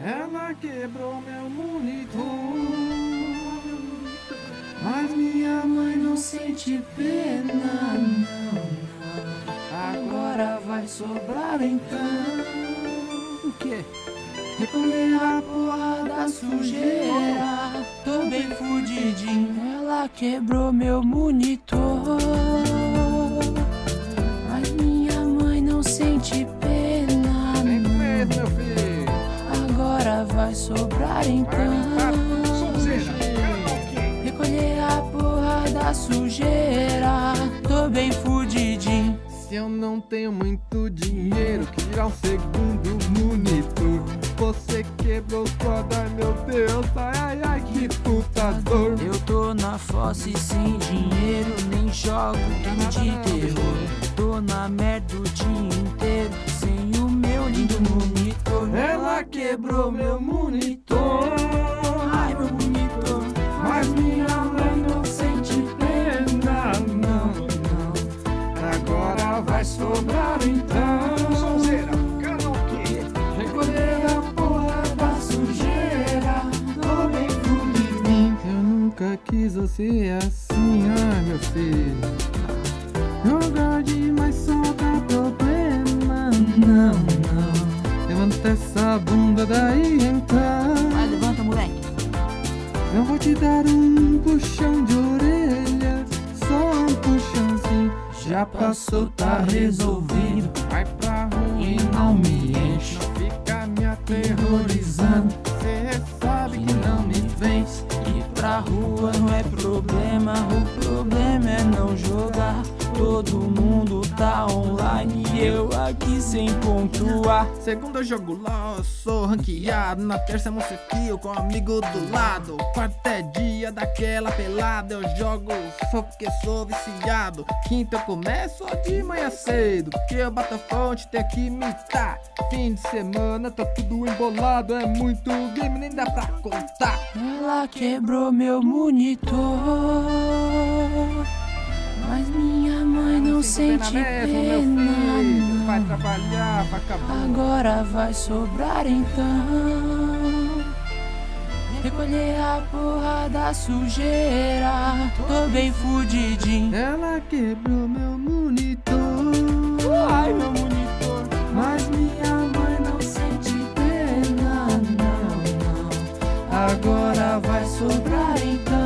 Ela quebrou meu monitor. Mas minha mãe não sente pena, não, não. Agora vai sobrar então. O quê? Recolher a porra da sujeira. Tô bem fudidinho. Ela quebrou meu monitor. Então. Recolher a porra da sujeira. Tô bem fudidinho. Se eu não tenho muito dinheiro, tirar um segundo monitor. Você quebrou toda, meu Deus, ai ai ai, que puta dor. Eu tô na fosse sem dinheiro, nem jogo game de terror. Tô na merda o dia inteiro, sem o meu lindo monitor. Ela quebrou meu monitor. Você assim, ai meu filho. Jogar demais só dá problema, não, não. Levanta essa bunda daí então. Vai, levanta, moleque. Eu vou te dar um puxão de orelha, só um puxãozinho. Já passou, tá resolvido. Vai pra rua E não me enche. Não fica me aterrorizando. Cê sabe que não me vence. Pra rua não é problema, o problema é não jogar. Todo mundo tá online e eu aqui sem pontuar. Segundo eu jogo LOL, sou ranqueado. Na terça é kill com amigo do lado. Quarto é dia daquela pelada. Eu jogo só porque sou viciado. Quinta eu começo de manhã cedo. Porque eu bato a fonte, tenho que imitar. Fim de semana tá tudo embolado. É muito game, nem dá pra contar. Ela quebrou meu monitor. Mas minha mãe não Sinto sente pena mesmo. Vai não. trabalhar, vai acabar. Agora vai sobrar então. Recolher a porra da sujeira. Tô bem fudidinho. Ela quebrou meu monitor. Ai, meu monitor. Mas minha mãe não sente pena, não, não. Agora vai sobrar então.